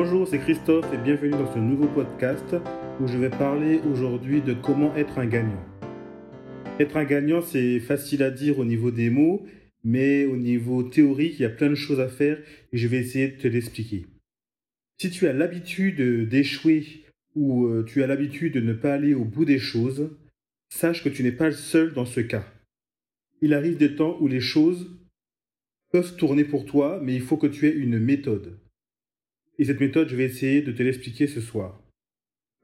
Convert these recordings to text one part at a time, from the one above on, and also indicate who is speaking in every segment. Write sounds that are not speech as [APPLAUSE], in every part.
Speaker 1: Bonjour, c'est Christophe et bienvenue dans ce nouveau podcast où je vais parler aujourd'hui de comment être un gagnant. Être un gagnant, c'est facile à dire au niveau des mots, mais au niveau théorique, il y a plein de choses à faire et je vais essayer de te l'expliquer. Si tu as l'habitude d'échouer ou euh, tu as l'habitude de ne pas aller au bout des choses, sache que tu n'es pas le seul dans ce cas. Il arrive des temps où les choses peuvent tourner pour toi, mais il faut que tu aies une méthode. Et cette méthode, je vais essayer de te l'expliquer ce soir.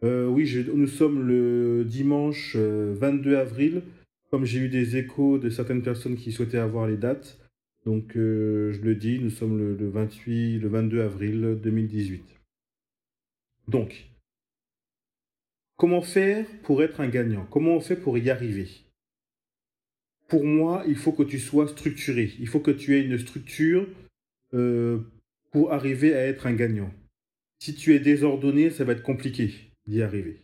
Speaker 1: Euh, oui, nous sommes le dimanche 22 euh, avril. Comme j'ai eu des échos de certaines personnes qui souhaitaient avoir les dates, donc euh, je le dis, nous sommes le, le 28, le 22 avril 2018. Donc, comment faire pour être un gagnant? Comment on fait pour y arriver? Pour moi, il faut que tu sois structuré. Il faut que tu aies une structure arriver à être un gagnant. Si tu es désordonné, ça va être compliqué d'y arriver.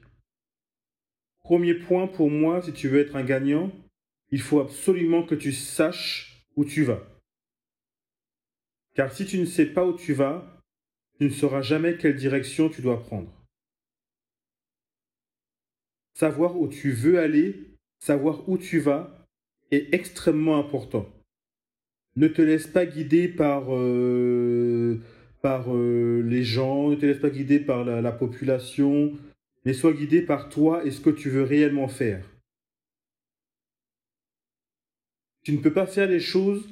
Speaker 1: Premier point pour moi, si tu veux être un gagnant, il faut absolument que tu saches où tu vas. Car si tu ne sais pas où tu vas, tu ne sauras jamais quelle direction tu dois prendre. Savoir où tu veux aller, savoir où tu vas, est extrêmement important. Ne te laisse pas guider par, euh, par euh, les gens, ne te laisse pas guider par la, la population, mais sois guidé par toi et ce que tu veux réellement faire. Tu ne peux pas faire les choses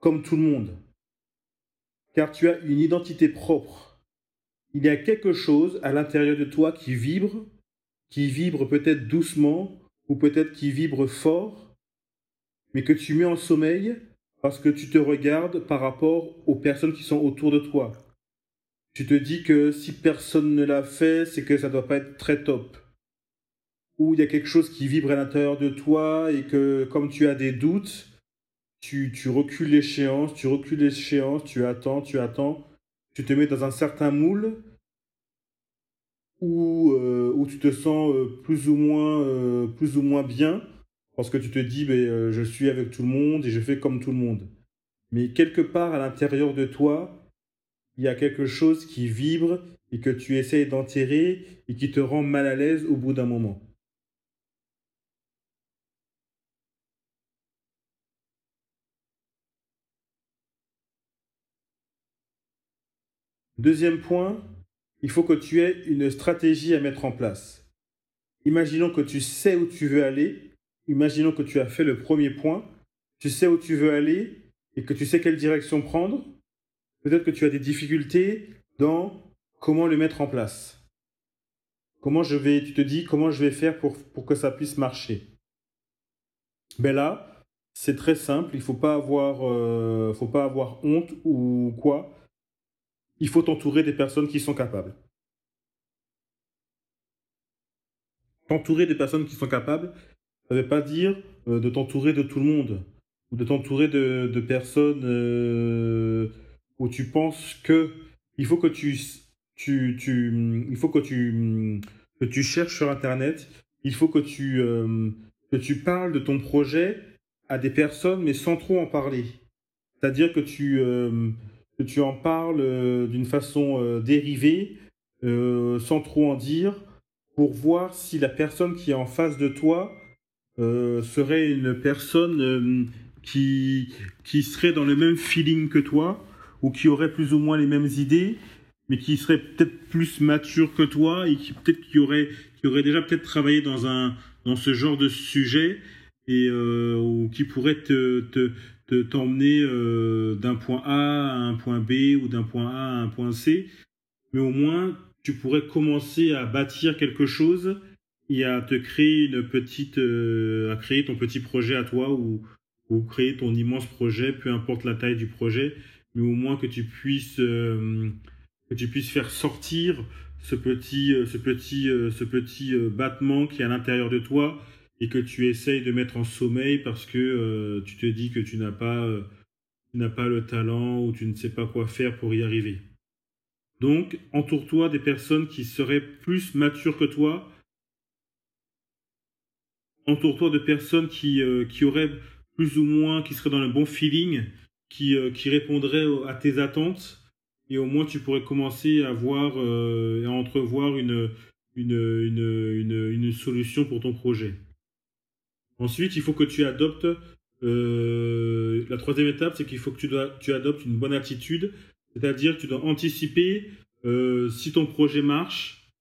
Speaker 1: comme tout le monde, car tu as une identité propre. Il y a quelque chose à l'intérieur de toi qui vibre, qui vibre peut-être doucement ou peut-être qui vibre fort, mais que tu mets en sommeil parce que tu te regardes par rapport aux personnes qui sont autour de toi. Tu te dis que si personne ne l'a fait, c'est que ça doit pas être très top. Ou il y a quelque chose qui vibre à l'intérieur de toi et que comme tu as des doutes, tu, tu recules l'échéance, tu recules l'échéance, tu attends, tu attends, tu te mets dans un certain moule où, euh, où tu te sens euh, plus, ou moins, euh, plus ou moins bien parce que tu te dis, euh, je suis avec tout le monde et je fais comme tout le monde. Mais quelque part à l'intérieur de toi, il y a quelque chose qui vibre et que tu essayes d'enterrer et qui te rend mal à l'aise au bout d'un moment. Deuxième point, il faut que tu aies une stratégie à mettre en place. Imaginons que tu sais où tu veux aller imaginons que tu as fait le premier point, tu sais où tu veux aller et que tu sais quelle direction prendre. Peut-être que tu as des difficultés dans comment le mettre en place. Comment je vais, tu te dis comment je vais faire pour, pour que ça puisse marcher. Ben là, c'est très simple, il faut pas avoir, euh, faut pas avoir honte ou quoi. Il faut t'entourer des personnes qui sont capables. T'entourer des personnes qui sont capables, ça ne veut pas dire euh, de t'entourer de tout le monde ou de t'entourer de, de, personnes euh, où tu penses que il faut que tu, tu, tu il faut que tu, que tu cherches sur internet, il faut que tu, euh, que tu parles de ton projet à des personnes mais sans trop en parler. C'est-à-dire que tu, que tu en parles d'une façon dérivée, sans trop en dire, pour voir si la personne qui est en face de toi euh, serait une personne euh, qui, qui serait dans le même feeling que toi, ou qui aurait plus ou moins les mêmes idées, mais qui serait peut-être plus mature que toi, et qui peut-être qui aurait, qui aurait déjà peut-être travaillé dans, un, dans ce genre de sujet, et euh, ou qui pourrait te, te, te t'emmener d'un point A à un point B, ou d'un point A à un point C, mais au moins tu pourrais commencer à bâtir quelque chose et à te créer une petite, euh, à créer ton petit projet à toi ou, ou créer ton immense projet, peu importe la taille du projet, mais au moins que tu puisses, euh, que tu puisses faire sortir ce petit, euh, ce petit, ce petit battement qui est à l'intérieur de toi et que tu essayes de mettre en sommeil parce que tu te dis que tu n'as pas, tu n'as pas le talent ou tu ne sais pas quoi faire pour y arriver. Donc, entoure-toi des personnes qui seraient plus matures que toi, entoure-toi de personnes qui, euh, qui auraient plus ou moins, qui seraient dans le bon feeling, qui, euh, qui répondraient à tes attentes. Et au moins tu pourrais commencer à voir, euh, à entrevoir une, une, une, une, solution pour ton projet. Ensuite, il faut que tu adoptes, euh, la troisième étape, c'est qu'il faut que tu, tu adoptes une bonne attitude, c'est-à-dire tu dois anticiper si ton projet marche,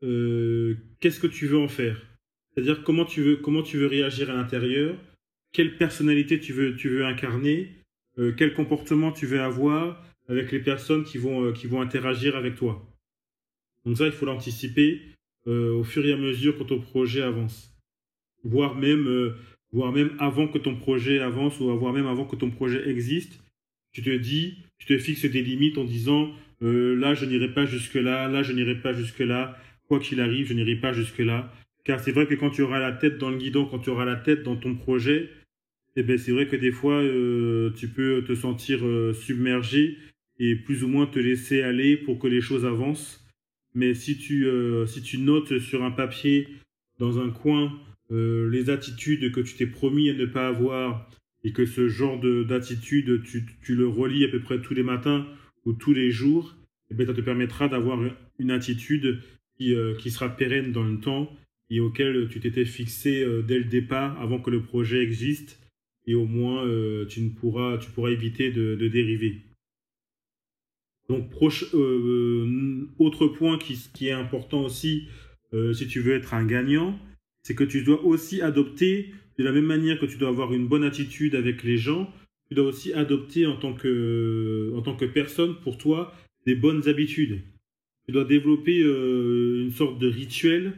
Speaker 1: qu'est-ce que tu veux en faire? C'est-à-dire comment tu veux, réagir à l'intérieur, quelle personnalité tu veux, incarner, quel comportement tu veux avoir, avec les personnes qui vont, euh, interagir avec toi. Donc ça, il faut l'anticiper euh, au fur et à mesure que ton projet avance. Voire même, euh, voire même avant que ton projet avance ou voire même avant que ton projet existe, tu te dis, tu te fixes des limites en disant là, je n'irai pas jusque-là, là, je n'irai pas jusque-là, quoi qu'il arrive, je n'irai pas jusque-là. Car c'est vrai que quand tu auras la tête dans le guidon, quand tu auras la tête dans ton projet, eh ben, c'est vrai que des fois, tu peux te sentir submergé et plus ou moins te laisser aller pour que les choses avancent. Mais si tu, euh, si tu notes sur un papier, dans un coin, euh, les attitudes que tu t'es promis à ne pas avoir, et que ce genre d'attitude, tu, tu, le relis à peu près tous les matins ou tous les jours, eh bien, ça te permettra d'avoir une attitude qui, euh, qui sera pérenne dans le temps et auquel tu t'étais fixé dès le départ, avant que le projet existe, et au moins tu, ne pourras, tu pourras éviter de, dériver. Donc, proche, euh, euh, autre point qui, est important aussi, euh, si tu veux être un gagnant, c'est que tu dois aussi adopter, de la même manière que tu dois avoir une bonne attitude avec les gens, tu dois aussi adopter en tant que, en tant que personne, pour toi, des bonnes habitudes. Tu dois développer une sorte de rituel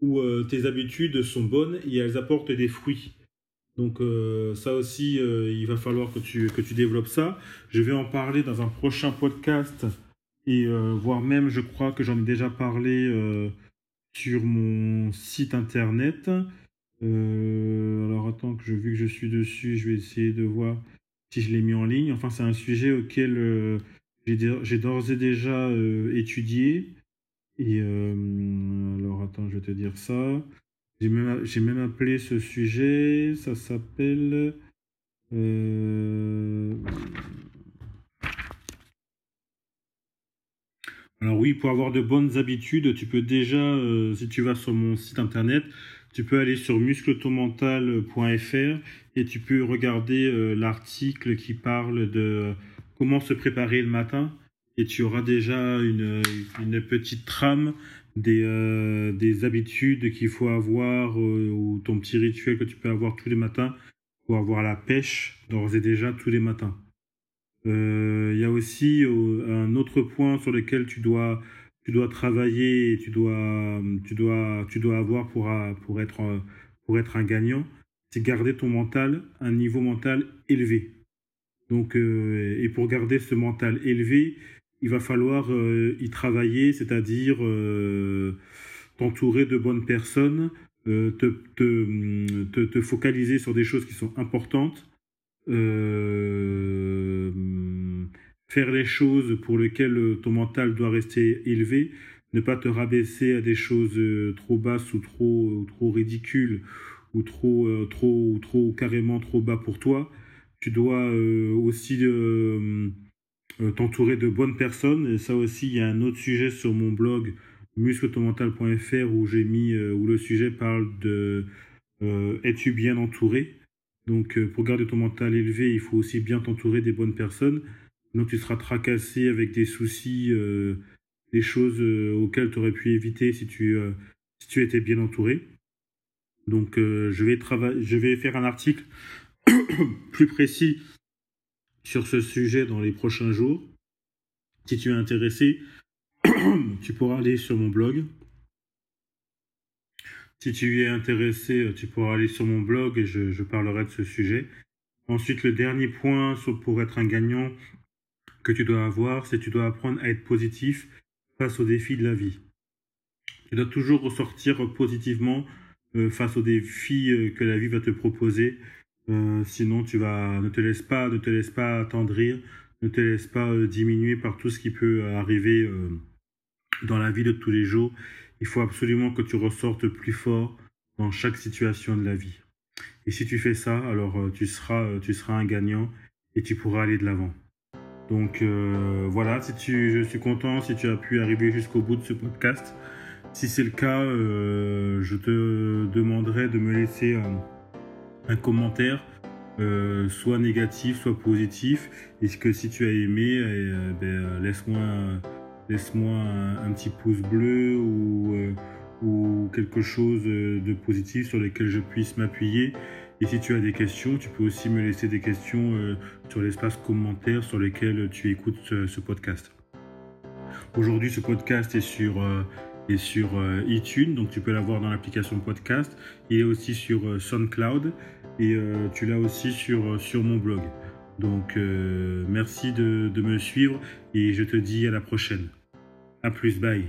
Speaker 1: où tes habitudes sont bonnes et elles apportent des fruits. Donc euh, ça aussi, euh, il va falloir que tu, que tu développes ça. Je vais en parler dans un prochain podcast et euh, voire même, je crois que j'en ai déjà parlé sur mon site internet. alors attends que je, vu que je suis dessus, je vais essayer de voir si je l'ai mis en ligne. Enfin, c'est un sujet auquel j'ai d'ores et déjà étudié. Et attends, je vais te dire ça. J'ai même, appelé ce sujet, ça s'appelle... Euh, alors oui, pour avoir de bonnes habitudes, tu peux déjà, euh, si tu vas sur mon site internet, tu peux aller sur muscletomental.fr et tu peux regarder euh, l'article qui parle de comment se préparer le matin et tu auras déjà une petite trame des, euh, des habitudes qu'il faut avoir euh, ou ton petit rituel que tu peux avoir tous les matins pour avoir la pêche d'ores et déjà tous les matins. Euh, il y a aussi un autre point sur lequel tu dois, tu dois travailler et tu dois, tu dois, tu dois avoir pour, pour, être, pour être un gagnant, c'est garder ton mental, un niveau mental élevé. Donc, et pour garder ce mental élevé, il va falloir euh, y travailler, c'est-à-dire euh, t'entourer de bonnes personnes, euh, te, te, te, focaliser sur des choses qui sont importantes, faire les choses pour lesquelles ton mental doit rester élevé, ne pas te rabaisser à des choses trop basses ou trop, ou trop ridicules ou trop, trop, ou trop carrément trop bas pour toi. Tu dois aussi t'entourer de bonnes personnes. Et ça aussi, il y a un autre sujet sur mon blog muscletomental.fr où j'ai mis euh, où le sujet parle de euh, es-tu bien entouré. Donc pour garder ton mental élevé, il faut aussi bien t'entourer des bonnes personnes. Donc tu seras tracassé avec des soucis, des choses auxquelles tu aurais pu éviter si tu si tu étais bien entouré. Donc je vais je vais faire un article [COUGHS] plus précis sur ce sujet dans les prochains jours. Si tu es intéressé, [CLEARS THROAT] tu pourras aller sur mon blog. Si tu es intéressé, tu pourras aller sur mon blog et je, parlerai de ce sujet. Ensuite, le dernier point pour être un gagnant que tu dois avoir, c'est que tu dois apprendre à être positif face aux défis de la vie. Tu dois toujours ressortir positivement euh, face aux défis euh, que la vie va te proposer. Euh, sinon, tu vas, ne te laisse pas, attendrir, ne te laisse pas euh, diminuer par tout ce qui peut arriver euh, dans la vie de tous les jours. Il faut absolument que tu ressortes plus fort dans chaque situation de la vie. Et si tu fais ça, alors tu seras, un gagnant et tu pourras aller de l'avant. Donc voilà, si je suis content si tu as pu arriver jusqu'au bout de ce podcast. Si c'est le cas, je te demanderai de me laisser un commentaire euh, soit négatif, soit positif. Et que si tu as aimé, euh, ben, euh, laisse-moi laisse-moi un, petit pouce bleu ou, ou quelque chose de positif sur lequel je puisse m'appuyer. Et si tu as des questions, tu peux aussi me laisser des questions sur l'espace commentaire sur lequel tu écoutes ce, podcast. Aujourd'hui, ce podcast est sur, est sur iTunes, donc tu peux l'avoir dans l'application podcast. Il est aussi sur SoundCloud et euh, tu l'as aussi sur, euh, mon blog. Donc euh, merci de, de me suivre et je te dis à la prochaine. A plus, bye.